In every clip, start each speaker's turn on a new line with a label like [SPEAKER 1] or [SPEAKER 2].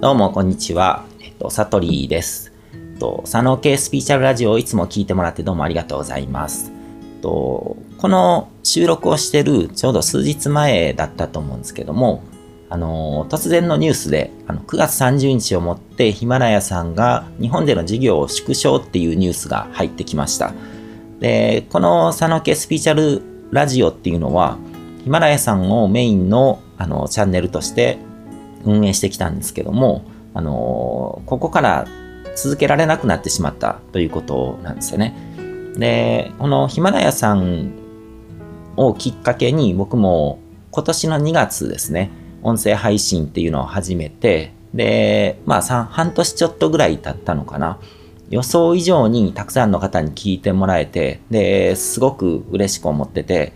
[SPEAKER 1] どうも、こんにちは。えっと、サトリーです。えっと、佐野系スピーチャルラジオをいつも聞いてもらってどうもありがとうございます。と、この収録をしてるちょうど数日前だったと思うんですけども、あの、突然のニュースで、あの、9月30日をもってヒマラヤさんが日本での事業を縮小っていうニュースが入ってきました。で、この佐野系スピーチャルラジオっていうのは、ヒマラヤさんをメインのあのチャンネルとして運営してきたんですけども、あのここから続けられなくなってしまったということなんですよね。で、このヒマラヤさんをきっかけに僕も今年の2月ですね、音声配信っていうのを始めて、で、まあ半年ちょっとぐらい経ったのかな。予想以上にたくさんの方に聞いてもらえて、で、すごく嬉しく思ってて、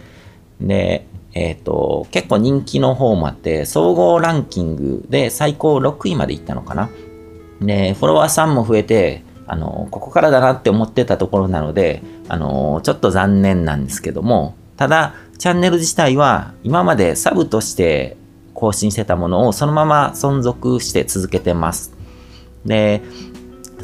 [SPEAKER 1] で、えっ、と、結構人気の方もあって、総合ランキングで最高6位までいったのかな。で、フォロワーさんも増えて、あの、ここからだなって思ってたところなので、あの、ちょっと残念なんですけども、ただ、チャンネル自体は今までサブとして更新してたものをそのまま存続して続けてます。で、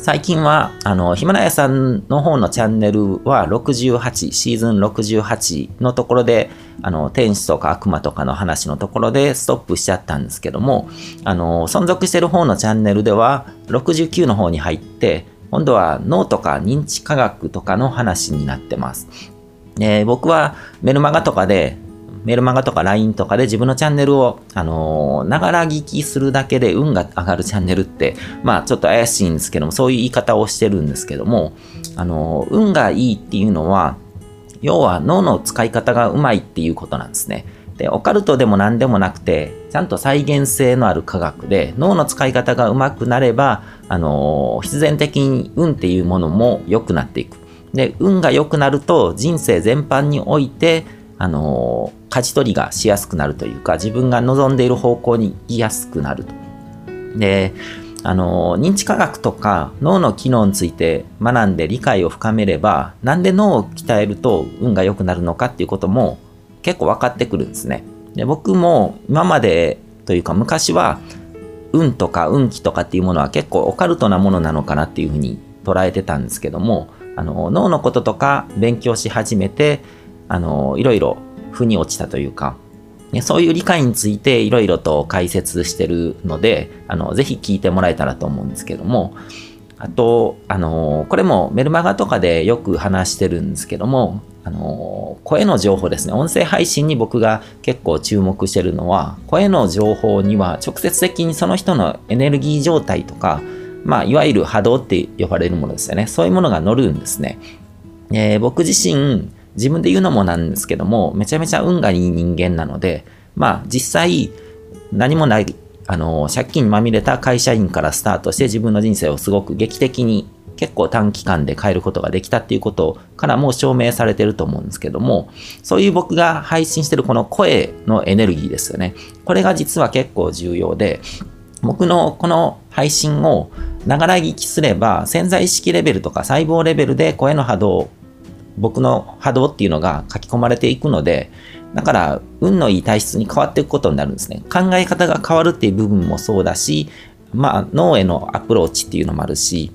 [SPEAKER 1] 最近は、あの、ヒマラヤさんの方のチャンネルは68、シーズン68のところで、あの、天使とか悪魔とかの話のところでストップしちゃったんですけども、あの、存続してる方のチャンネルでは、69の方に入って、今度は脳とか認知科学とかの話になってます。で、僕はメルマガとかで、メルマガとか LINE とかで自分のチャンネルを、あのながら聞きするだけで運が上がるチャンネルって、まあちょっと怪しいんですけども、そういう言い方をしてるんですけども、あの運がいいっていうのは、要は脳の使い方がうまいっていうことなんですね。で、オカルトでも何でもなくて、ちゃんと再現性のある科学で、脳の使い方がうまくなれば、あの必然的に運っていうものも良くなっていく。で、運が良くなると人生全般において、あのー勝ち取りがしやすくなるというか、自分が望んでいる方向に行きやすくなると。で、あの認知科学とか脳の機能について学んで理解を深めれば、なんで脳を鍛えると運が良くなるのかっていうことも結構分かってくるんですね。で、僕も今までというか昔は運とか運気とかっていうものは結構オカルトなものなのかなっていうふうに捉えてたんですけども、あの脳のこととか勉強し始めて、あのいろいろ腑に落ちたというか、ねそういう理解についていろいろと解説してるので、あのぜひ聞いてもらえたらと思うんですけども、あと、あのこれもメルマガとかでよく話してるんですけども、あの声の情報ですね。音声配信に僕が結構注目してるのは、声の情報には直接的にその人のエネルギー状態とか、まあ、いわゆる波動って呼ばれるものですよね。そういうものが乗るんですね。えー僕自身、自分で言うのもなんですけども、めちゃめちゃ運がいい人間なので、まあ、実際、何もない、あの、借金まみれた会社員からスタートして自分の人生をすごく劇的に結構短期間で変えることができたっていうことからもう証明されてると思うんですけども、そういう僕が配信してるこの声のエネルギーですよね。これが実は結構重要で、僕のこの配信をながら聞きすれば潜在意識レベルとか細胞レベルで声の波動僕の波動っていうのが書き込まれていくのでだから運のいい体質に変わっていくことになるんですね。考え方が変わるっていう部分もそうだしまあ脳へのアプローチっていうのもあるし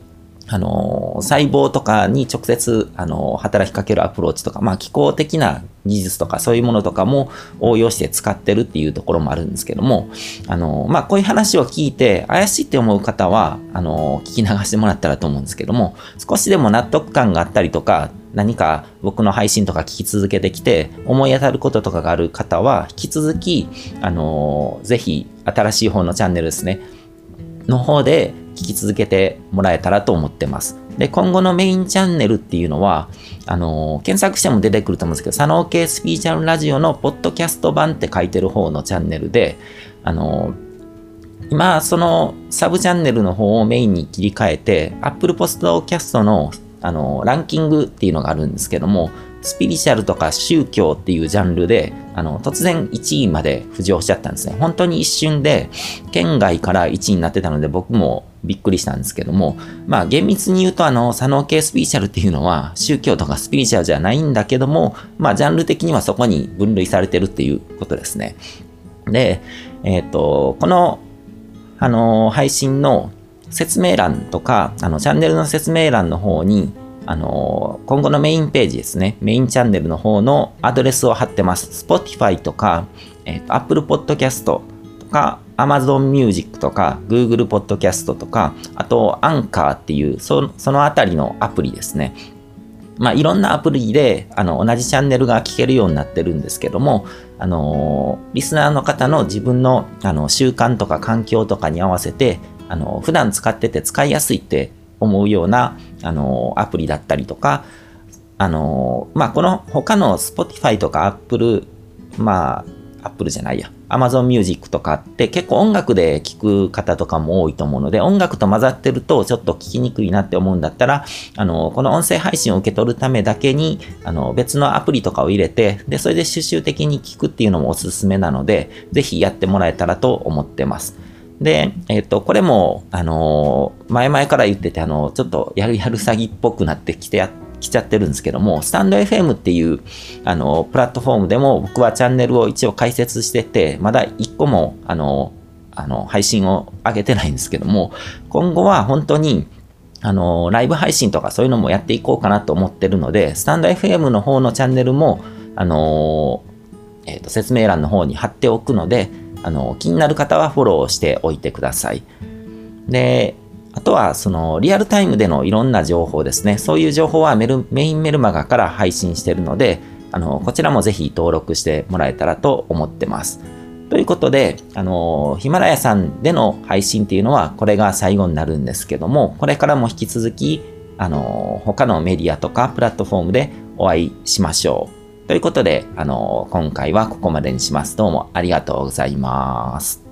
[SPEAKER 1] あの細胞とかに直接あの働きかけるアプローチとか、まあ、気候的な技術とかそういうものとかも応用して使ってるっていうところもあるんですけどもあの、まあ、こういう話を聞いて怪しいって思う方はあの聞き流してもらったらと思うんですけども少しでも納得感があったりとか何か僕の配信とか聞き続けてきて思い当たることとかがある方は引き続きあのぜひ新しい方のチャンネルですねの方で聞き続けてもらえたらと思ってます。で、今後のメインチャンネルっていうのは、あのー検索しても出てくると思うんですけど、佐野系スピーチャルラジオのポッドキャスト版って書いてる方のチャンネルで、あのー今、そのサブチャンネルの方をメインに切り替えて、Apple Podcast の、あのランキングっていうのがあるんですけども、スピリチュアルとか宗教っていうジャンルで、あの、突然1位まで浮上しちゃったんですね。本当に一瞬で、県外から1位になってたので、僕もびっくりしたんですけども、まあ、厳密に言うと、あの、佐野系スピリチュアルっていうのは、宗教とかスピリチュアルじゃないんだけども、まあ、ジャンル的にはそこに分類されてるっていうことですね。で、えっ、と、このあの、配信の説明欄とか、あの、チャンネルの説明欄の方に、あの、今後のメインページですね、メインチャンネルの方のアドレスを貼ってます。Spotify とか、えっ、ー、と、Apple Podcast とか、Amazon Music とか、Google Podcast とか、あと、Anchor っていう、そそのあたりのアプリですね。まあ、いろんなアプリで、あの、同じチャンネルが聞けるようになってるんですけども、あの、リスナーの方の自分の、あの、習慣とか環境とかに合わせて、あの、普段使ってて使いやすいって思うような、あの、アプリだったりとか、あの、まあ、この他の Spotify とか Apple、まあ、Apple じゃないや、Amazon Music とかって結構音楽で聴く方とかも多いと思うので、音楽と混ざってるとちょっと聞きにくいなって思うんだったら、あの、この音声配信を受け取るためだけに、あの、別のアプリとかを入れて、で、それで収集的に聞くっていうのもおすすめなので、ぜひやってもらえたらと思ってます。で、えっ、ー、と、これも、あの前々から言ってて、あの、ちょっとやるやる詐欺っぽくなってきてやっ来ちゃってるんですけども、スタンド FM っていう、あの、プラットフォームでも僕はチャンネルを一応開設してて、まだ1個も、あの、あの、配信を上げてないんですけども、今後は本当に、あの、ライブ配信とかそういうのもやっていこうかなと思ってるので、スタンド FM の方のチャンネルも、あの、えっ、ー、と、説明欄の方に貼っておくので、あの、気になる方はフォローしておいてください。で、あとは、その、リアルタイムでのいろんな情報ですね。そういう情報はメルメインメルマガから配信しているので、あの、こちらもぜひ登録してもらえたらと思ってます。ということで、あの、ヒマラヤさんでの配信っていうのは、これが最後になるんですけども、これからも引き続き、あの、他のメディアとかプラットフォームでお会いしましょう。ということで、あの、今回はここまでにします。どうもありがとうございます。